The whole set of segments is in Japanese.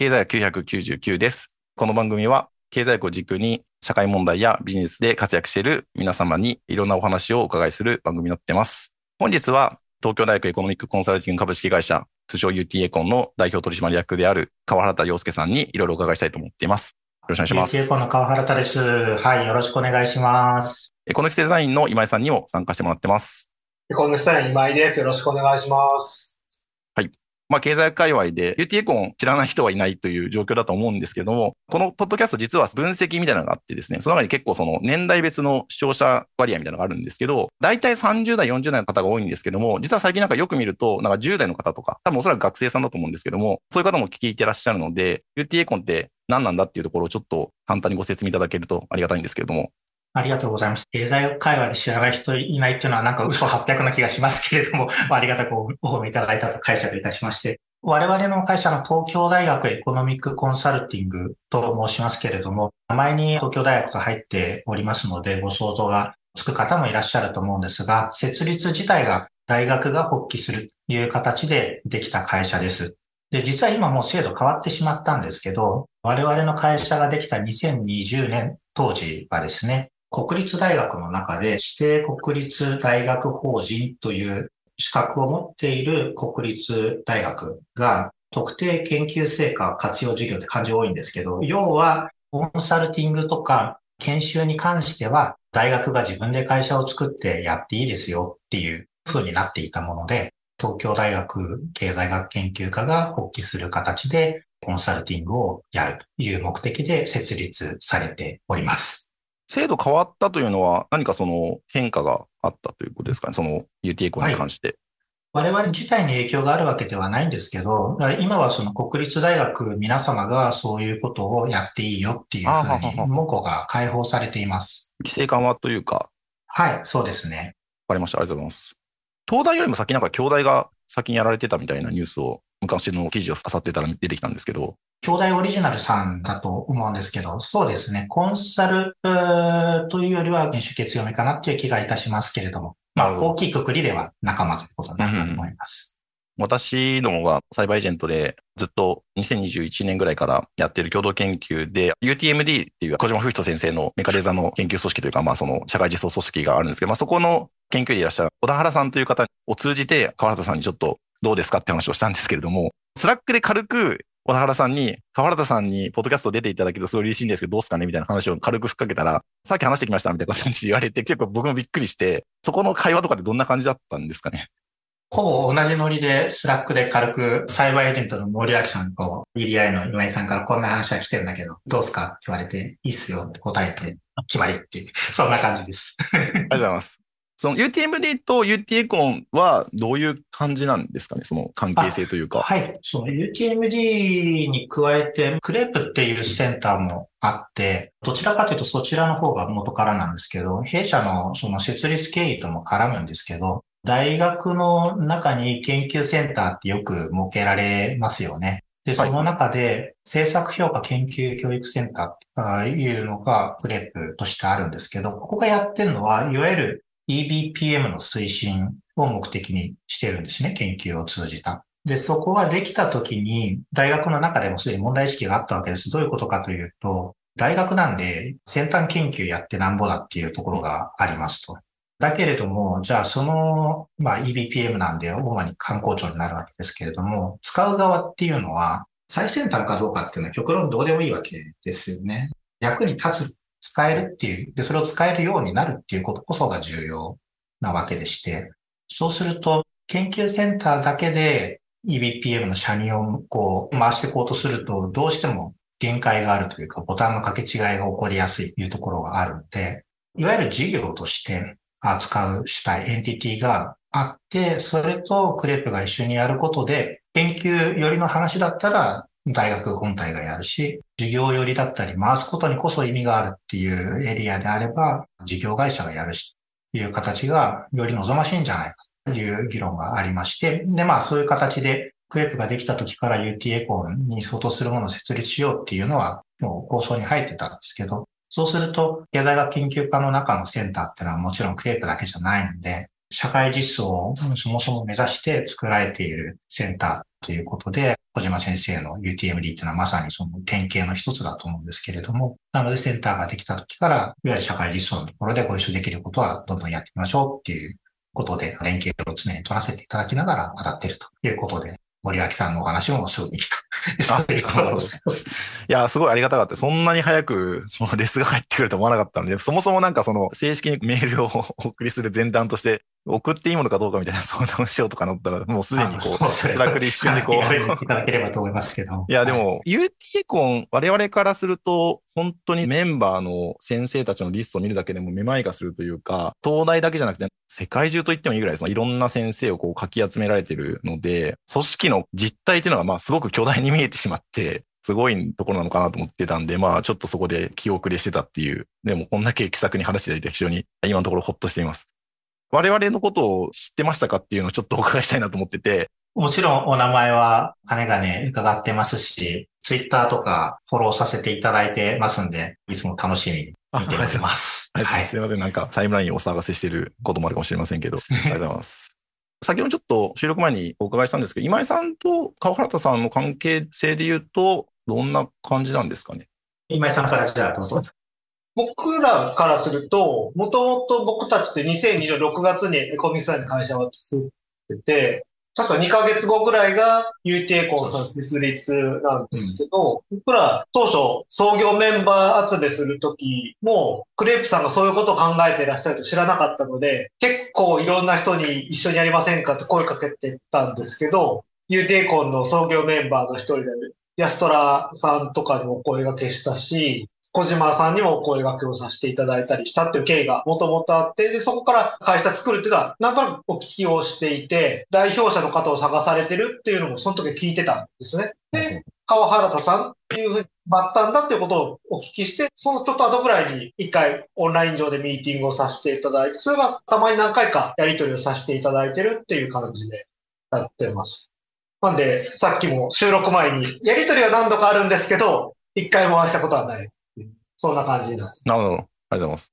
経済学999です。この番組は経済学を軸に社会問題やビジネスで活躍している皆様にいろんなお話をお伺いする番組になっています。本日は東京大学エコノミックコンサルティング株式会社通称 UT エコンの代表取締役である川原田洋介さんにいろいろお伺いしたいと思っています。よろしくお願いします。UT エコンの川原田です。はい、よろしくお願いします。エコノミクスデザインの今井さんにも参加してもらってます。エコノミクスデザイン今井です。よろしくお願いします。まあ、経済界隈で UT エコン知らない人はいないという状況だと思うんですけども、このポッドキャスト実は分析みたいなのがあってですね、その中に結構その年代別の視聴者割合みたいなのがあるんですけど、大体30代、40代の方が多いんですけども、実は最近なんかよく見ると、なんか10代の方とか、多分おそらく学生さんだと思うんですけども、そういう方も聞いてらっしゃるので、UT エコンって何なんだっていうところをちょっと簡単にご説明いただけるとありがたいんですけれども。ありがとうございます。経済学会話で知らない人いないっていうのはなんか嘘800な気がしますけれども、ありがたくお褒めいただいたと解釈いたしまして、我々の会社の東京大学エコノミックコンサルティングと申しますけれども、名前に東京大学が入っておりますので、ご想像がつく方もいらっしゃると思うんですが、設立自体が大学が発起するという形でできた会社です。で、実は今もう制度変わってしまったんですけど、我々の会社ができた2020年当時はですね、国立大学の中で指定国立大学法人という資格を持っている国立大学が特定研究成果活用事業って漢字多いんですけど、要はコンサルティングとか研修に関しては大学が自分で会社を作ってやっていいですよっていう風になっていたもので、東京大学経済学研究科が発起する形でコンサルティングをやるという目的で設立されております。制度変わったというのは、何かその変化があったということですかね、その UT コに関して。はい、我々自体に影響があるわけではないんですけど、今はその国立大学皆様がそういうことをやっていいよっていうふうに、文句が解放されています。規制緩和というか。はい、そうですね。わかりました。ありがとうございます。東大よりも先なんか京大が先にやられてたみたいなニュースを昔の記事を漁ってたら出てきたんですけど、兄弟オリジナルさんだと思うんですけど、そうですね。コンサルというよりは研修系強めかなっていう気がいたしますけれども、まあ、大きいくくりでは仲間ということになると思います。うん、私どもがサイバーエージェントでずっと2021年ぐらいからやっている共同研究で UTMD っていう小島不人先生のメカデザの研究組織というか、まあその社会実装組織があるんですけど、まあそこの研究でいらっしゃる小田原さんという方を通じて川原田さんにちょっとどうですかって話をしたんですけれども、スラックで軽く小田原さんに、川原田さんに、ポッドキャスト出ていただけるとすごい嬉しいんですけど、どうすかね？みたいな話を軽くふっかけたら、さっき話してきましたみたいな感じで言われて、結構僕もびっくりして、そこの会話とかってどんな感じだったんですかね？ほぼ同じノリで、スラックで軽く、サイバーエージェントの森脇さんと、EDI の今井さんからこんな話が来てるんだけど、どうすか？って言われて、いいっすよって答えて、決まりっていう、そんな感じです。ありがとうございます。その UTMD と UT エコンはどういう感じなんですかね？その関係性というか。はい。その UTMD に加えて、クレープっていうセンターもあって、どちらかというとそちらの方が元からなんですけど、弊社のその設立経緯とも絡むんですけど、大学の中に研究センターってよく設けられますよね。で、その中で、政策評価研究教育センターっていうのがクレープとしてあるんですけど、ここがやってるのは、いわゆる EBPM の推進を目的にしてるんですね、研究を通じた。で、そこができた時に、大学の中でもすでに問題意識があったわけです。どういうことかというと、大学なんで先端研究やってなんぼだっていうところがありますと。だけれども、じゃあその、まあ EBPM なんで主に観光庁になるわけですけれども、使う側っていうのは最先端かどうかっていうのは極論どうでもいいわけですよね。役に立つ使えるっていう、で、それを使えるようになるっていうことこそが重要なわけでして、そうすると、研究センターだけで EBPM の車輪をこう回していこうとすると、どうしても限界があるというか、ボタンの掛け違いが起こりやすいというところがあるので、いわゆる事業として扱う主体、エンティティがあって、それとクレープが一緒にやることで、研究寄りの話だったら大学本体がやるし、事業寄りだったり回すことにこそ意味があるっていうエリアであれば、事業会社がやるし、という形がより望ましいんじゃないかという議論がありまして、で、まあそういう形でクレープができた時から UT エコンに相当するものを設立しようっていうのはもう構想に入ってたんですけど、そうすると経済学研究科の中のセンターっていうのはもちろんクレープだけじゃないんで、社会実装をそもそも目指して作られているセンターということで、小島先生の UTMD っていうのはまさにその典型の一つだと思うんですけれども、なのでセンターができた時から、いわゆる社会実装のところでご一緒できることはどんどんやっていきましょうっていうことで、連携を常に取らせていただきながら当たっているということで、森脇さんのお話もすぐに来た。あ、いや、すごいありがたかった。そんなに早く、そのレスが入ってくると思わなかったので、そもそもなんかその、正式にメールを お送りする前段として、送っていいものかどうかみたいな相談をしようとかなったら、もうすでにこう、スラックで一瞬でこう。いただければと思いますけど。いや、でも、UT コン、我々からすると、本当にメンバーの先生たちのリストを見るだけでもめまいがするというか、東大だけじゃなくて、世界中と言ってもいいぐらい、そのいろんな先生をこうかき集められてるので、組織の実態っていうのがまあすごく巨大に見えてしまって、すごいところなのかなと思ってたんで、まあちょっとそこで気遅れしてたっていう。でもこんだけ気さくに話していただいて非常に今のところほっとしています。我々のことを知ってましたかっていうのをちょっとお伺いしたいなと思ってて。もちろんお名前は金がね、伺ってますし、ツイッターとかフォローさせていただいてますんで、いつも楽しみに見ております。はい。すいません。なんかタイムラインをお騒がせしていることもあるかもしれませんけど、ありがとうございます。先ほどちょっと収録前にお伺いしたんですけど、今井さんと川原田さんの関係性で言うと、どんな感じなんですかね？今井さんからじゃあどうぞ。僕らからすると、もともと僕たちって2026月にエコミサイの会社を作ってて、確か2ヶ月後ぐらいが UTA コンさん設立なんですけど、うん、僕ら当初創業メンバー集めするときも、クレープさんがそういうことを考えていらっしゃると知らなかったので、結構いろんな人に一緒にやりませんかって声かけてたんですけど、UTA コンの創業メンバーの一人で、安虎さんとかにも声がけしたし、小島さんにもお声掛けをさせていただいたりしたっていう経緯がもともとあって、で、そこから会社作るっていうのは、なんとなくお聞きをしていて、代表者の方を探されてるっていうのもその時聞いてたんですね。で、川原田さんっていうふうになったんだっていうことをお聞きして、そのちょっと後ぐらいに一回オンライン上でミーティングをさせていただいて、それがたまに何回かやり取りをさせていただいてるっていう感じでやってます。なんで、さっきも収録前に、やり取りは何度かあるんですけど、一回もお会いしたことはない。そんな感じなんです。なるほど。ありがとうございます。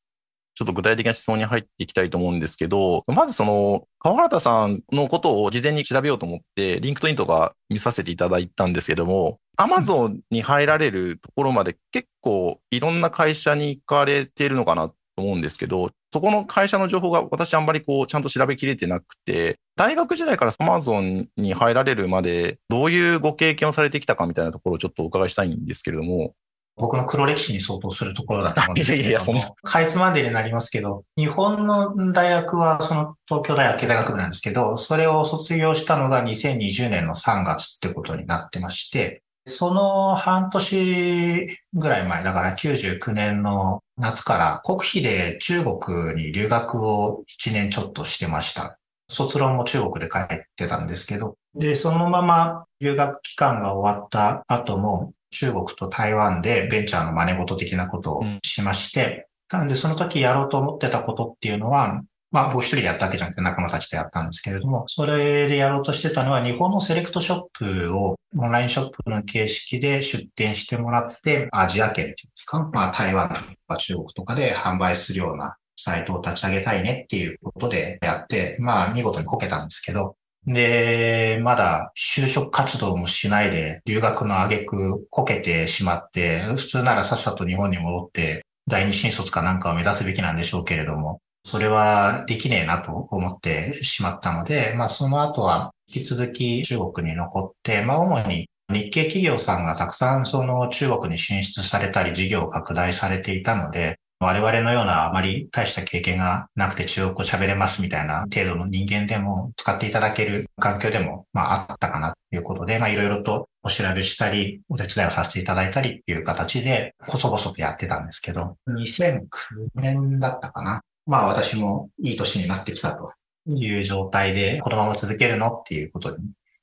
ちょっと具体的な質問に入っていきたいと思うんですけど、まずその、川原田さんのことを事前に調べようと思って、リンクトインとか見させていただいたんですけども、アマゾンに入られるところまで結構いろんな会社に行かれているのかなと思うんですけど、そこの会社の情報が私あんまりこうちゃんと調べきれてなくて、大学時代からアマゾンに入られるまでどういうご経験をされてきたかみたいなところをちょっとお伺いしたいんですけれども、僕の黒歴史に相当するところだと思うんですけどいやいや、その。かいつまんでになりますけど、日本の大学はその東京大学経済学部なんですけど、それを卒業したのが2020年の3月ってことになってまして、その半年ぐらい前、だから99年の夏から国費で中国に留学を1年ちょっとしてました。卒論も中国で書いてたんですけど、で、そのまま留学期間が終わった後も、中国と台湾でベンチャーの真似事的なことをしまして、なのでその時やろうと思ってたことっていうのは、まあ僕一人でやったわけじゃなくて仲間たちでやったんですけれども、それでやろうとしてたのは日本のセレクトショップをオンラインショップの形式で出店してもらって、アジア圏っていうんですか、まあ台湾とか中国とかで販売するようなサイトを立ち上げたいねっていうことでやって、まあ見事にこけたんですけど、で、まだ就職活動もしないで留学の挙句こけてしまって、普通ならさっさと日本に戻って第二新卒かなんかを目指すべきなんでしょうけれども、それはできねえなと思ってしまったので、まあその後は引き続き中国に残って、まあ主に日系企業さんがたくさんその中国に進出されたり事業を拡大されていたので、我々のようなあまり大した経験がなくて中国語喋れますみたいな程度の人間でも使っていただける環境でも、まああったかなということで、まあいろいろとお調べしたり、お手伝いをさせていただいたりっていう形で、細々とやってたんですけど、2009年だったかな。まあ私もいい年になってきたという状態で、このまま続けるのっていうことに、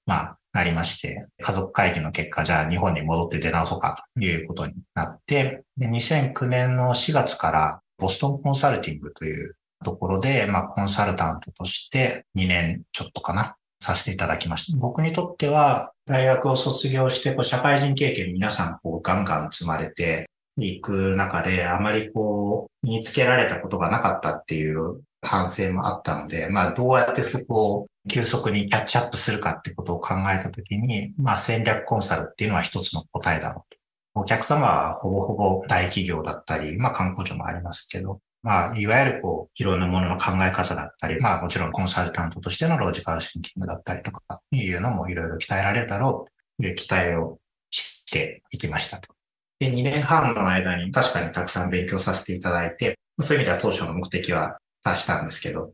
まあなりまして、家族会議の結果、じゃあ日本に戻って出直そうかということになって、で2009年の4月からボストンコンサルティングというところで、まあコンサルタントとして2年ちょっとかな、させていただきました。僕にとっては、大学を卒業して、こう社会人経験皆さんこうガンガン積まれていく中で、あまりこう、身につけられたことがなかったっていう反省もあったので、まあどうやってそこを急速にキャッチアップするかってことを考えたときに、まあ戦略コンサルっていうのは一つの答えだろうと。お客様はほぼほぼ大企業だったり、まあ観光庁もありますけど、まあいわゆるこういろんなものの考え方だったり、まあもちろんコンサルタントとしてのロジカルシンキングだったりとかいうのもいろいろ鍛えられるだろうという期待をしていきましたと。で、2年半の間に確かにたくさん勉強させていただいて、そういう意味では当初の目的は達したんですけど、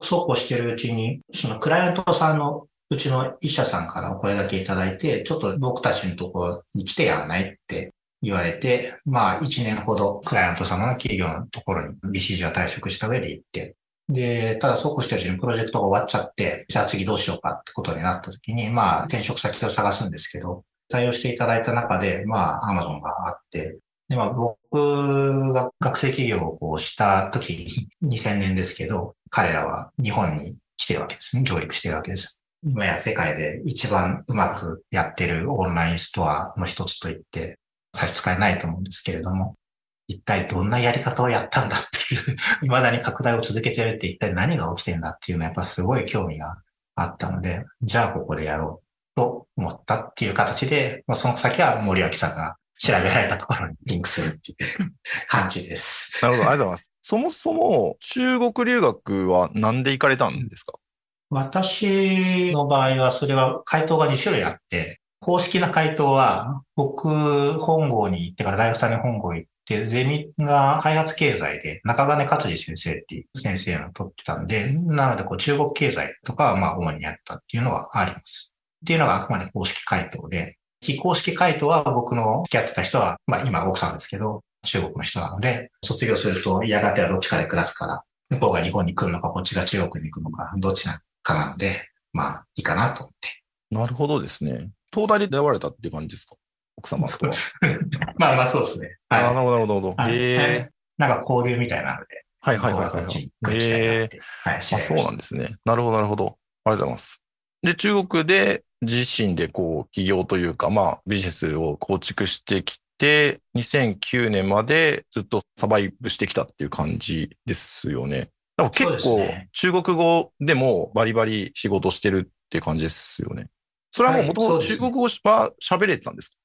そうこうしてるうちに、そのクライアントさんのうちの医者さんからお声掛けいただいて、ちょっと僕たちのところに来てやらないって言われて、まあ1年ほどクライアント様の企業のところに BCG は退職した上で行って、で、ただそうこうしてるうちにプロジェクトが終わっちゃって、じゃあ次どうしようかってことになった時に、まあ転職先を探すんですけど、対応していただいた中で、まあ Amazon があって、で、まあ僕が学生企業をした時、2000年ですけど、彼らは日本に来てるわけですね。上陸してるわけです。今や世界で一番うまくやってるオンラインストアの一つと言って差し支えないと思うんですけれども、一体どんなやり方をやったんだっていう 未だに拡大を続けてるって一体何が起きてんだっていうのはやっぱすごい興味があったので、じゃあここでやろうと思ったっていう形で、ま、その先は森脇さんが調べられたところにリンクするっていう感じです。なるほど、ありがとうございます。そもそも中国留学は何で行かれたんですか？私の場合はそれは回答が2種類あって、公式な回答は僕本郷に行ってから大学3年本郷行って、ゼミが開発経済で中金勝治先生っていう先生の取ってたんで、なのでこう中国経済とかはまあ主にやったっていうのはあります。っていうのがあくまで公式回答で、非公式回答は僕の付き合ってた人は、まあ今奥さんですけど、中国の人なので、卒業するとやがてはどっちかで暮らすから、向こうが日本に来るのか、こっちが中国に行くのか、どっちかなので、まあいいかなと思って。なるほどですね。東大で出会われたっていう感じですか？奥様とは。まあまあそうですね。はい、なるほど、なるほど。へえ。なんか交流みたいなので。はいはいはいはい。へえ。はい、あ、そうなんですね。なるほど、なるほど。ありがとうございます。で、中国で自身でこう、起業というか、まあ、ビジネスを構築してきて、2009年までずっとサバイブしてきたっていう感じですよね。でも結構、中国語でもバリバリ仕事してるっていう感じですよね。それはもう元々中国語は喋れてたんですか、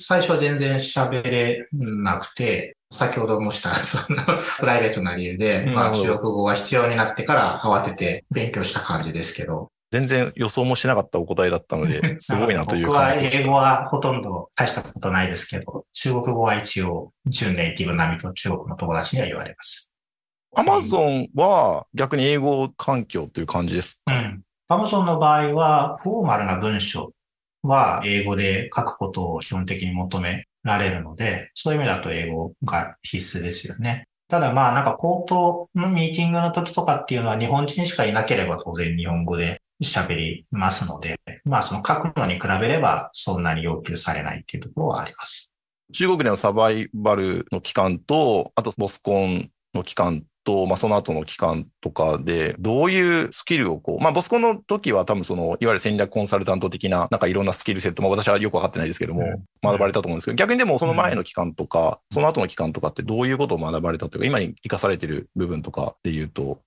最初は全然喋れなくて、先ほどもした、その、プライベートな理由で、まあ、中国語が必要になってから慌てて勉強した感じですけど。全然予想もしなかったお答えだったので、すごいなという僕は英語はほとんど大したことないですけど、中国語は一応、準ネイティブ並みと中国の友達には言われます。アマゾンは逆に英語環境という感じですうん。アマゾンの場合は、フォーマルな文章は英語で書くことを基本的に求められるので、そういう意味だと英語が必須ですよね。ただまあなんか口頭のミーティングの時とかっていうのは日本人しかいなければ当然日本語で喋りますので、まあその書くのに比べればそんなに要求されないっていうところはあります。中国でのサバイバルの期間と、あとボスコンの期間と、まあ、その後の期間とかで、どういうスキルをこう、まあ、ボスコンの時は多分その、いわゆる戦略コンサルタント的な、なんかいろんなスキルセットも私はよくわかってないですけども、学ばれたと思うんですけど、逆にでもその前の期間とか、その後の期間とかってどういうことを学ばれたというか、今に生かされてる部分とかで言うと、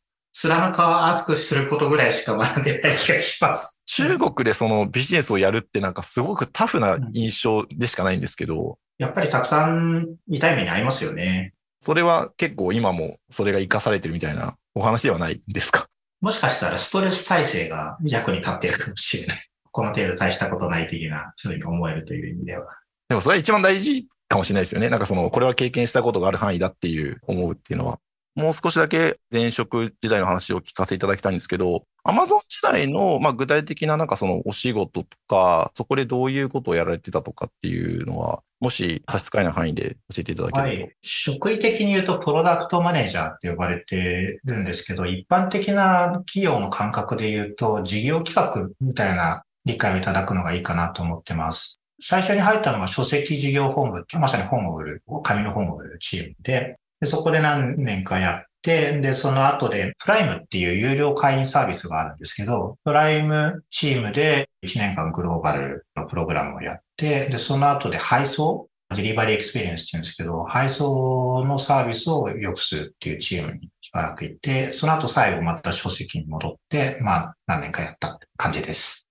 面の皮厚くすることぐらいしか学んでない気がします。中国でそのビジネスをやるってなんかすごくタフな印象でしかないんですけど。やっぱりたくさん痛い目に遭いますよね。それは結構今もそれが活かされてるみたいなお話ではないですか？もしかしたらストレス耐性が役に立ってるかもしれない。この程度大したことない的なふうに思えるという意味では。でもそれは一番大事かもしれないですよね。なんかその、これは経験したことがある範囲だっていう思うっていうのは。もう少しだけ前職時代の話を聞かせていただきたいんですけど、アマゾン時代の、まあ、具体的ななんかそのお仕事とか、そこでどういうことをやられてたとかっていうのは、もし差し支えない範囲で教えていただければ。はい。職位的に言うとプロダクトマネージャーって呼ばれてるんですけど、一般的な企業の感覚で言うと、事業企画みたいな理解をいただくのがいいかなと思ってます。最初に入ったのが書籍事業本部まさに本を売る、紙の本を売るチームで、で、そこで何年かやって、で、その後で、プライムっていう有料会員サービスがあるんですけど、プライムチームで1年間グローバルのプログラムをやって、で、その後で配送デリバリーエクスペリエンスって言うんですけど、配送のサービスを良くするっていうチームにしばらくいて、その後最後また書籍に戻って、まあ何年かやった感じです。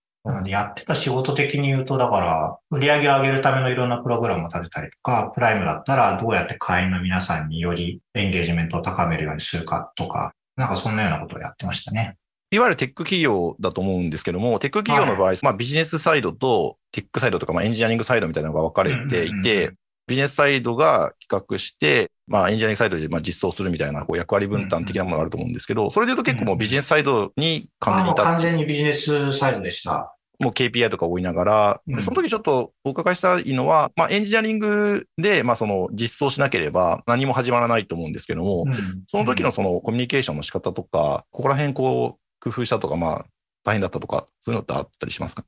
やってた仕事的に言うと、だから、売り上げを上げるためのいろんなプログラムを立てたりとか、プライムだったらどうやって会員の皆さんによりエンゲージメントを高めるようにするかとか、なんかそんなようなことをやってましたね。いわゆるテック企業だと思うんですけども、テック企業の場合、まあビジネスサイドとテックサイドとか、まあエンジニアリングサイドみたいなのが分かれていて、ビジネスサイドが企画して、まあエンジニアリングサイドでまあ実装するみたいなこう役割分担的なものがあると思うんですけど、それで言うと結構もうビジネスサイドに完全にう完全にビジネスサイドでした。もう KPI とか追いながら、うん。その時ちょっとお伺いしたいのは、まあエンジニアリングで、まあその実装しなければ何も始まらないと思うんですけども、うん。その時のそのコミュニケーションの仕方とか、ここら辺こう工夫したとか、まあ大変だったとか、そういうのってあったりしますか？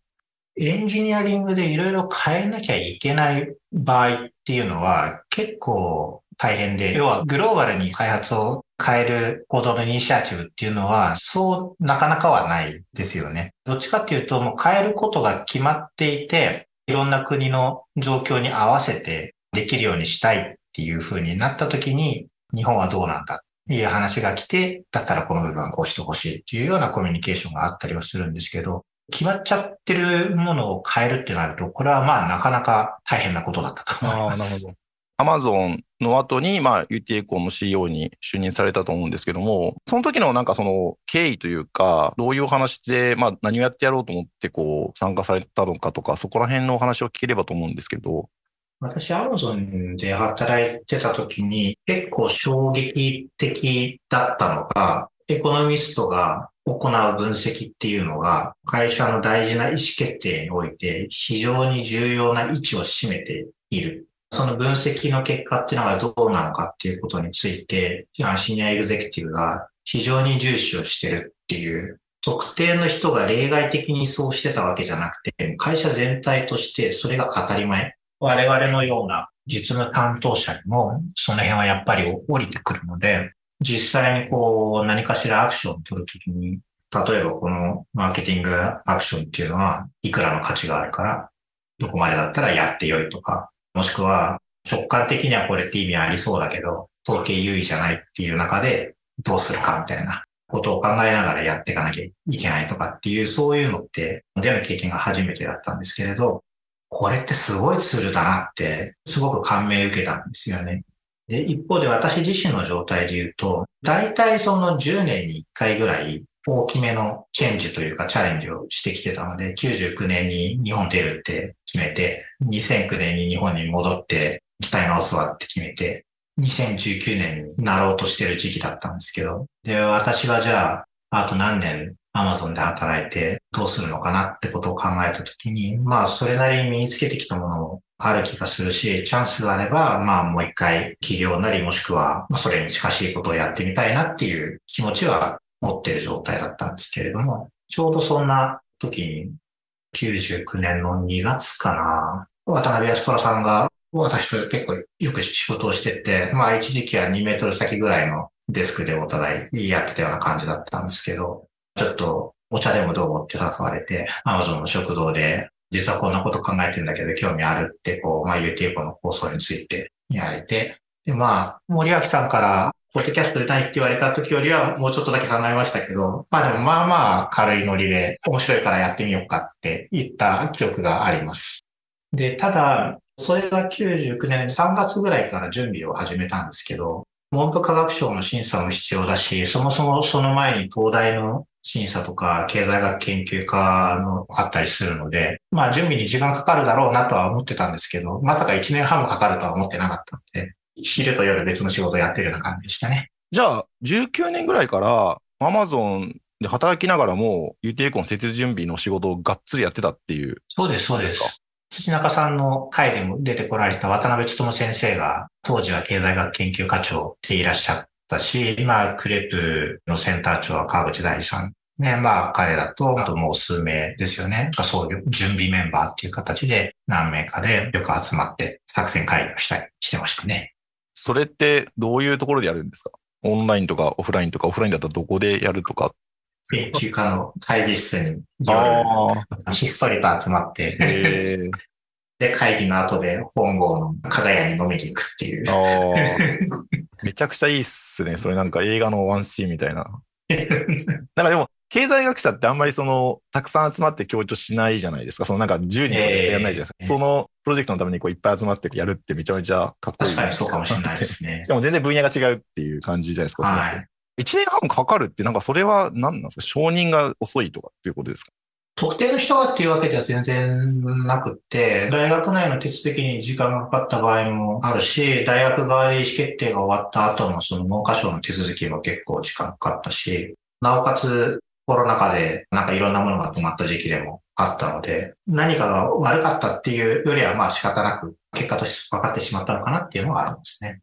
エンジニアリングでいろいろ変えなきゃいけない場合っていうのは結構大変で、要はグローバルに開発を変える行動のイニシアチブっていうのは、そうなかなかはないですよね。どっちかっていうと、もう変えることが決まっていて、いろんな国の状況に合わせてできるようにしたいっていう風になった時に、日本はどうなんだっていう話が来て、だったらこの部分はこうしてほしいっていうようなコミュニケーションがあったりはするんですけど、決まっちゃってるものを変えるってなると、これはまあなかなか大変なことだったと思います。ど。アマゾンの後に、まあ UT エコーの CEO に就任されたと思うんですけども、その時のなんかその経緯というか、どういうお話で、まあ何をやってやろうと思ってこう参加されたのかとか、そこら辺のお話を聞ければと思うんですけど。私、アマゾンで働いてた時に結構衝撃的だったのが、エコノミストが行う分析っていうのが、会社の大事な意思決定において非常に重要な位置を占めている。その分析の結果っていうのがどうなのかっていうことについて、シニアエグゼクティブが非常に重視をしてるっていう、特定の人が例外的にそうしてたわけじゃなくて、会社全体としてそれが当たり前。我々のような実務担当者にも、その辺はやっぱり降りてくるので、実際にこう何かしらアクションを取るときに、例えばこのマーケティングアクションっていうのはいくらの価値があるから、どこまでだったらやってよいとか、もしくは直感的にはこれって意味ありそうだけど、統計優位じゃないっていう中でどうするかみたいなことを考えながらやっていかなきゃいけないとかっていう、そういうのって、出の経験が初めてだったんですけれど、これってすごいツールだなって、すごく感銘受けたんですよね。で、一方で私自身の状態で言うと、大体その10年に1回ぐらい大きめのチェンジというかチャレンジをしてきてたので、99年に日本出るって決めて、2009年に日本に戻って期待直すわって決めて、2019年になろうとしてる時期だったんですけど、で、私はじゃあ、あと何年アマゾンで働いてどうするのかなってことを考えたときに、まあ、それなりに身につけてきたものもある気がするし、チャンスがあれば、まあ、もう一回企業なりもしくは、それに近しいことをやってみたいなっていう気持ちは持ってる状態だったんですけれども、ちょうどそんな時に、99年の2月かな、渡辺康虎さんが私と結構よく仕事をしてて、まあ一時期は2メートル先ぐらいのデスクでお互いやってたような感じだったんですけど、ちょっとお茶でもどうもって誘われて、アマゾンの食堂で、実はこんなこと考えてるんだけど興味あるって、こう、まあ UTF の構想について言われて、で、まあ、森脇さんから、ポッドキャスト出たいって言われた時よりはもうちょっとだけ考えましたけど、まあでもまあまあ軽いノリで面白いからやってみようかって言った記憶があります。で、ただ、それが99年3月ぐらいから準備を始めたんですけど、文部科学省の審査も必要だし、そもそもその前に東大の審査とか経済学研究科のあったりするので、まあ準備に時間かかるだろうなとは思ってたんですけど、まさか1年半もかかるとは思ってなかったので、昼と夜別の仕事をやってるような感じでしたね。じゃあ、19年ぐらいから、アマゾンで働きながらも、UT エコの設置準備の仕事をがっつりやってたっていう。そうです、そうでです。土中さんの会でも出てこられた渡辺努先生が、当時は経済学研究課長でいらっしゃったし、今、クレープのセンター長は川口大さん。ね、まあ、彼らと、あともう数名ですよね。そういう準備メンバーっていう形で何名かでよく集まって作戦会議をしたりしてましたね。それってどういうところでやるんですか？オンラインとかオフラインとか、オフラインだったらどこでやるとか？研究科の会議室に。ひっそりと集まって。で、会議の後で本郷の加賀屋に飲みに行くっていう。めちゃくちゃいいっすね。それなんか映画のワンシーンみたいな。なんかでも、経済学者ってあんまりその、たくさん集まって強調しないじゃないですか。そのなんか10人やらないじゃないですか。えー、そのプロジェクトのためにこういっぱい集まってやるってめちゃめちゃかっこいい。確かにそうかもしれないですね。でも全然分野が違うっていう感じじゃないですか。はい。1年半かかるって、なんかそれは何なんですか？承認が遅いとかっていうことですか？特定の人がっていうわけでは全然なくって、大学内の手続きに時間がかかった場合もあるし、大学側で意思決定が終わった後のその文科省の手続きも結構時間かかったし、なおかつコロナ禍でなんかいろんなものが止まった時期でもあったので、何かが悪かったっていうよりはまあ仕方なく結果として分かってしまったのかなっていうのはありますね。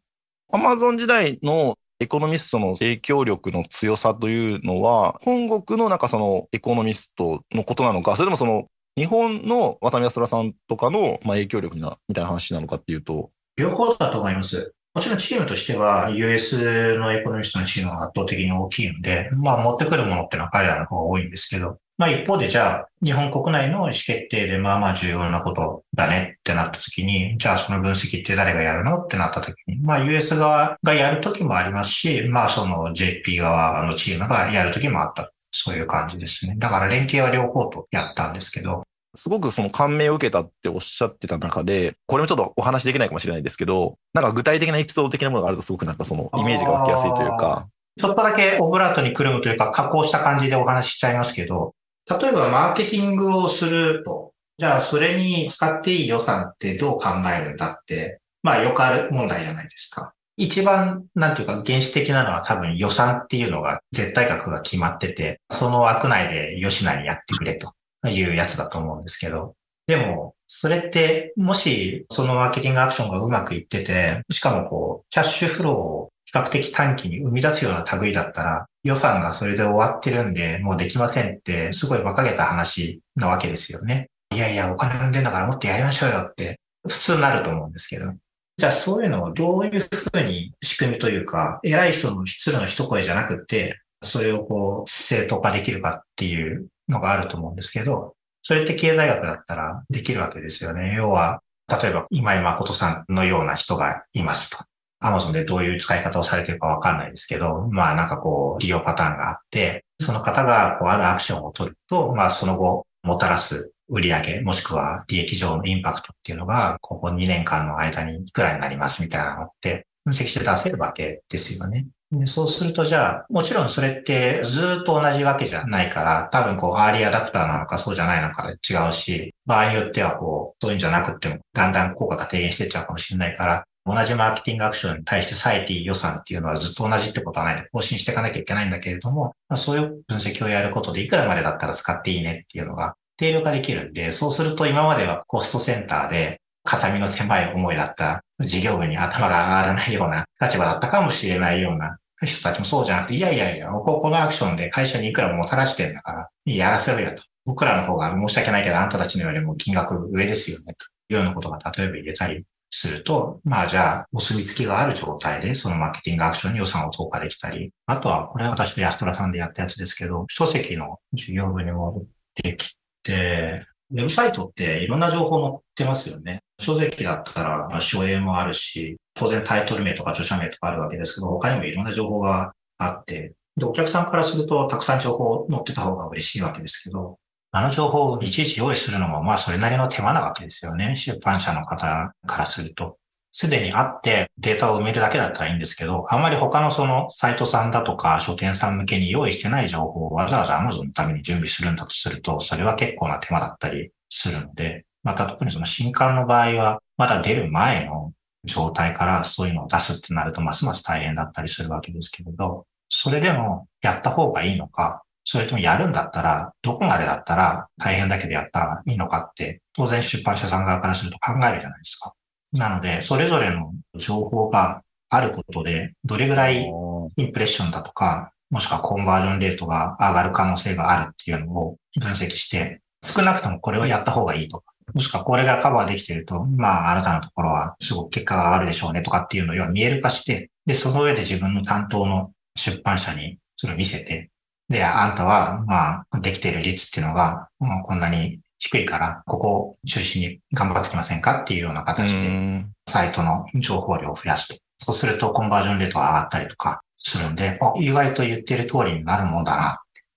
アマゾン時代のエコノミストの影響力の強さというのは、本国のなんかそのエコノミストのことなのか、それともその日本の渡辺康さんとかのまあ影響力なみたいな話なのかっていうと。両方だと思います。もちろんチームとしては US のエコノミストのチームが圧倒的に大きいので、まあ持ってくるものってのは彼らの方が多いんですけど、まあ一方でじゃあ、日本国内の意思決定でまあまあ重要なことだねってなった時に、じゃあその分析って誰がやるのってなった時に、まあ US 側がやる時もありますし、まあその JP 側のチームがやる時もあった。そういう感じですね。だから連携は両方とやったんですけど、すごくその感銘を受けたっておっしゃってた中で、これもちょっとお話できないかもしれないですけど、なんか具体的なエピソード的なものがあるとすごくなんかそのイメージが湧きやすいというか。ちょっとだけオブラートにくるむというか加工した感じでお話ししちゃいますけど、例えばマーケティングをすると、じゃあそれに使っていい予算ってどう考えるんだって、まあよくある問題じゃないですか。一番、なんていうか原始的なのは多分予算っていうのが絶対額が決まってて、その枠内で吉なりやってくれというやつだと思うんですけど、でも、それって、もし、そのマーケティングアクションがうまくいってて、しかもこう、キャッシュフローを比較的短期に生み出すような類だったら、予算がそれで終わってるんで、もうできませんって、すごい馬鹿げた話なわけですよね。いやいや、お金生んでんだからもっとやりましょうよって、普通になると思うんですけど。じゃあそういうのをどういうふうに仕組みというか、偉い人の失礼の一声じゃなくて、それをこう、正当化できるかっていうのがあると思うんですけど、それって経済学だったらできるわけですよね。要は、例えば今井誠さんのような人がいますと。アマゾンでどういう使い方をされてるかわかんないですけど、まあなんかこう、利用パターンがあって、その方がこう、あるアクションを取ると、まあその後、もたらす売上もしくは利益上のインパクトっていうのが、ここ2年間の間にいくらになりますみたいなのって、分析して出せるわけですよね。でそうするとじゃあ、もちろんそれってずっと同じわけじゃないから、多分こう、アーリーアダプターなのかそうじゃないのかで違うし、場合によってはこう、そういうんじゃなくても、だんだん効果が低減してっちゃうかもしれないから、同じマーケティングアクションに対して割いていい予算っていうのはずっと同じってことはないで、更新していかなきゃいけないんだけれども、まあ、そういう分析をやることでいくらまでだったら使っていいねっていうのが定量化できるんで、そうすると今まではコストセンターで肩身の狭い思いだった事業部に頭が上がらないような立場だったかもしれないような人たちもそうじゃなくて、いやいやいや、ここのアクションで会社にいくらもたらしてんだから、やらせろよと。僕らの方が申し訳ないけど、あんたたちのよりも金額上ですよね、というようなことが例えば入れたりすると、まあじゃあ、お墨付きがある状態で、そのマーケティングアクションに予算を投下できたり、あとは、これは私と安虎さんでやったやつですけど、書籍の事業部にもできて、ウェブサイトっていろんな情報載ってますよね。書籍だったら、書影もあるし、当然タイトル名とか著者名とかあるわけですけど、他にもいろんな情報があって、で、お客さんからするとたくさん情報載ってた方が嬉しいわけですけど、あの情報をいちいち用意するのも、まあそれなりの手間なわけですよね。出版社の方からすると。すでにあってデータを埋めるだけだったらいいんですけど、あんまり他のそのサイトさんだとか書店さん向けに用意してない情報をわざわざ Amazon のために準備するんだとすると、それは結構な手間だったりするので、また特にその新刊の場合は、まだ出る前の状態からそういうのを出すってなると、ますます大変だったりするわけですけれど、それでもやった方がいいのか、それともやるんだったら、どこまでだったら大変だけどやったらいいのかって、当然出版社さん側からすると考えるじゃないですか。なので、それぞれの情報があることで、どれぐらいインプレッションだとか、もしくはコンバージョンレートが上がる可能性があるっていうのを分析して、少なくともこれをやった方がいいとか、もしくはこれがカバーできていると、まあ、あなたのところはすごく結果が上がるでしょうねとかっていうのを要は見える化して、で、その上で自分の担当の出版社にそれを見せて、で、あんたは、まあ、できている率っていうのが、こんなに低いから、ここを中心に頑張ってきませんかっていうような形で、サイトの情報量を増やすと。そうするとコンバージョンレートが上がったりとかするんで、あ、意外と言ってる通りになるもんだ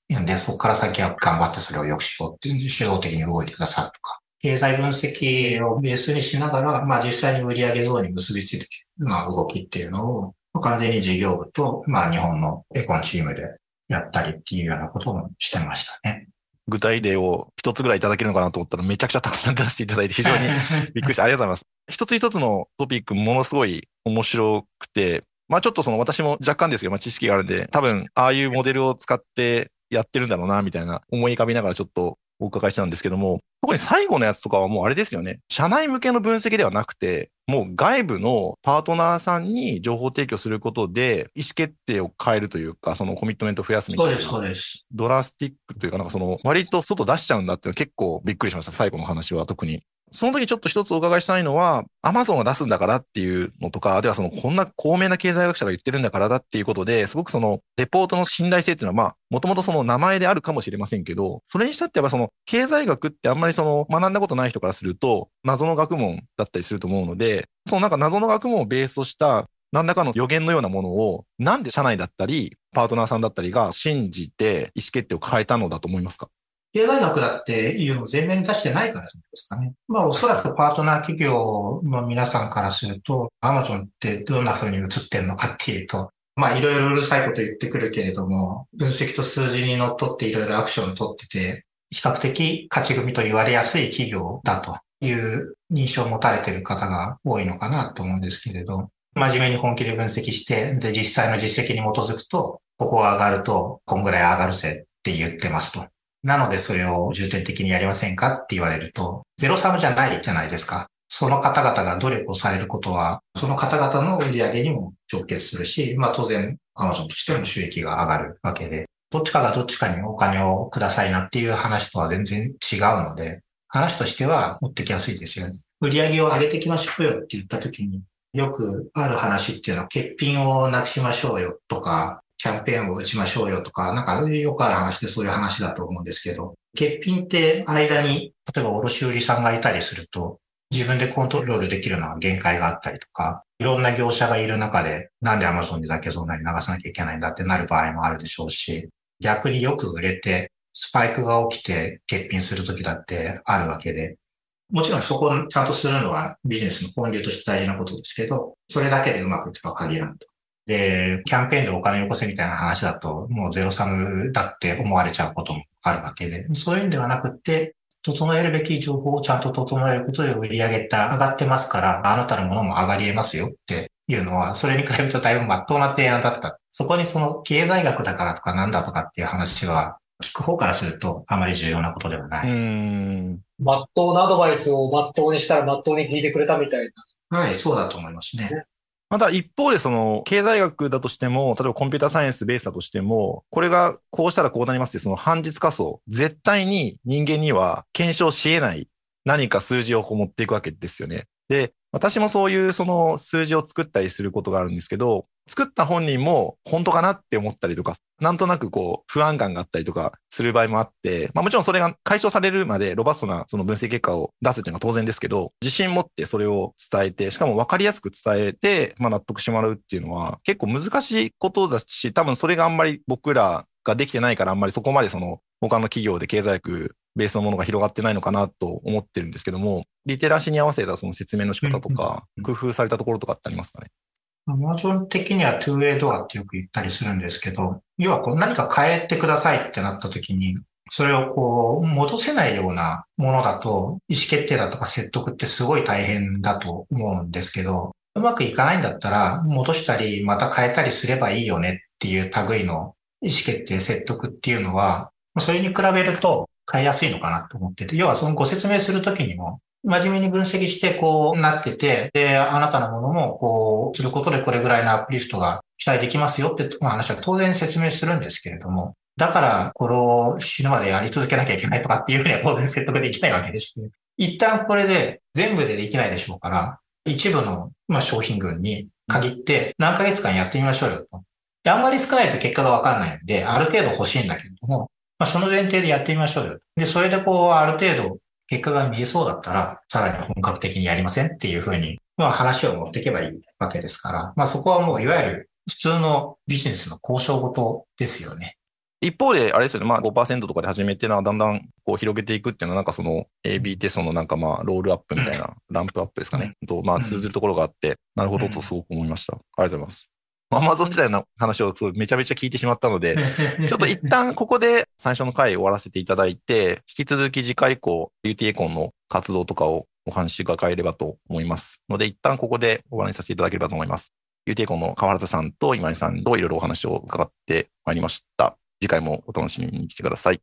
な。で、そこから先は頑張ってそれを良くしようっていう、主導的に動いてくださるとか。経済分析をベースにしながら、まあ実際に売上増に結びついている、まあ動きっていうのを、完全に事業部と、まあ日本のエコンチームでやったりっていうようなこともしてましたね。具体例を一つぐらいいただけるのかなと思ったらめちゃくちゃたくさん出していただいて非常に びっくりしてありがとうございます。一つ一つのトピックものすごい面白くて、まあちょっとその私も若干ですけど、まあ知識があるんで、多分ああいうモデルを使ってやってるんだろうな、みたいな思い浮かびながらちょっとお伺いしたんですけども、特に最後のやつとかはもうあれですよね。社内向けの分析ではなくて、もう外部のパートナーさんに情報提供することで、意思決定を変えるというか、そのコミットメントを増やすみたいな。そうです、そうです。ドラスティックというか、なんかその、割と外出しちゃうんだっていうのは結構びっくりしました。最後の話は特に。その時ちょっと一つお伺いしたいのは、アマゾンが出すんだからっていうのとか、ではそのこんな高名な経済学者が言ってるんだからだっていうことで、すごくそのレポートの信頼性っていうのはまあ、もともとその名前であるかもしれませんけど、それにしたってやっぱその経済学ってあんまりその学んだことない人からすると、謎の学問だったりすると思うので、そのなんか謎の学問をベースとした何らかの予言のようなものを、なんで社内だったり、パートナーさんだったりが信じて意思決定を変えたのだと思いますか？経済学だっていうのを前面に出してないからじゃないですかね。まあおそらくパートナー企業の皆さんからすると、アマゾンってどんな風に映ってるのかっていうと、まあいろいろうるさいこと言ってくるけれども、分析と数字にのっとっていろいろアクションを取ってて、比較的勝ち組と言われやすい企業だという認証を持たれている方が多いのかなと思うんですけれど、真面目に本気で分析して、で、実際の実績に基づくと、ここが上がると、こんぐらい上がるぜって言ってますと。なのでそれを重点的にやりませんかって言われると、ゼロサムじゃないじゃないですか。その方々が努力をされることは、その方々の売り上げにも直結するし、まあ当然、アマゾンとしても収益が上がるわけで、どっちかがどっちかにお金をくださいなっていう話とは全然違うので、話としては持ってきやすいですよね。売り上げを上げてきましょうよって言った時に、よくある話っていうのは、欠品をなくしましょうよとか、キャンペーンを打ちましょうよとか、なんかよくある話でそういう話だと思うんですけど、欠品って間に、例えば卸売さんがいたりすると、自分でコントロールできるのは限界があったりとか、いろんな業者がいる中で、なんで Amazon でだけそんなに流さなきゃいけないんだってなる場合もあるでしょうし、逆によく売れて、スパイクが起きて欠品するときだってあるわけで、もちろんそこをちゃんとするのはビジネスの本流として大事なことですけど、それだけでうまくいくとは限らんと。で、キャンペーンでお金をよこせみたいな話だと、もうゼロサムだって思われちゃうこともあるわけで、そういうんではなくて、整えるべき情報をちゃんと整えることで売り上げた上がってますから、あなたのものも上がり得ますよっていうのは、それに比べるとだいぶ真っ当な提案だった。そこにその経済学だからとかなんだとかっていう話は、聞く方からするとあまり重要なことではない。うん。真っ当なアドバイスを真っ当にしたら真っ当に聞いてくれたみたいな。はい、そうだと思いますね。また一方でその経済学だとしても、例えばコンピュータサイエンスベースだとしても、これがこうしたらこうなりますってその半実仮想、絶対に人間には検証し得ない何か数字をこう持っていくわけですよね。で、私もそういうその数字を作ったりすることがあるんですけど、作った本人も本当かなって思ったりとか、なんとなくこう不安感があったりとかする場合もあって、まあもちろんそれが解消されるまでロバストなその分析結果を出すっていうのは当然ですけど、自信持ってそれを伝えて、しかも分かりやすく伝えて、まあ納得してもらうっていうのは結構難しいことだし、多分それがあんまり僕らができてないからあんまりそこまでその他の企業で経済学ベースのものが広がってないのかなと思ってるんですけども、リテラシーに合わせたその説明の仕方とか、工夫されたところとかってありますかね？アマゾン的には 2way ドアってよく言ったりするんですけど、要はこう何か変えてくださいってなった時に、それをこう戻せないようなものだと、意思決定だとか説得ってすごい大変だと思うんですけど、うまくいかないんだったら戻したりまた変えたりすればいいよねっていう類の意思決定説得っていうのは、それに比べると変えやすいのかなと思ってて、要はそのご説明するときにも、真面目に分析してこうなってて、で、あなたのものもこうすることでこれぐらいのアップリフトが期待できますよって話は当然説明するんですけれども、だからこれを死ぬまでやり続けなきゃいけないとかっていうふうには当然説得できないわけです、ね。一旦これで全部でできないでしょうから、一部のまあ商品群に限って何ヶ月間やってみましょうよと。あんまり少ないと結果がわかんないんで、ある程度欲しいんだけれども、まあ、その前提でやってみましょうよ。で、それでこう、ある程度結果が見えそうだったら、さらに本格的にやりませんっていうふうに、まあ話を持っていけばいいわけですから、まあそこはもういわゆる普通のビジネスの交渉事ですよね。一方で、あれですよね、まあ5%とかで始めてな、だんだんこう広げていくっていうのは、なんかその AB テストのなんかまあロールアップみたいな、うん、ランプアップですかね、うん、とまあ通ずるところがあって、なるほどとすごく思いました。ありがとうございます。アマゾン自体の話をめちゃめちゃ聞いてしまったので、ちょっと一旦ここで最初の回終わらせていただいて、引き続き次回以降、UT エコンの活動とかをお話伺えればと思いますので、一旦ここでお話しさせていただければと思います。UT エコンの川原さんと今井さんといろいろお話を伺ってまいりました。次回もお楽しみに来てください。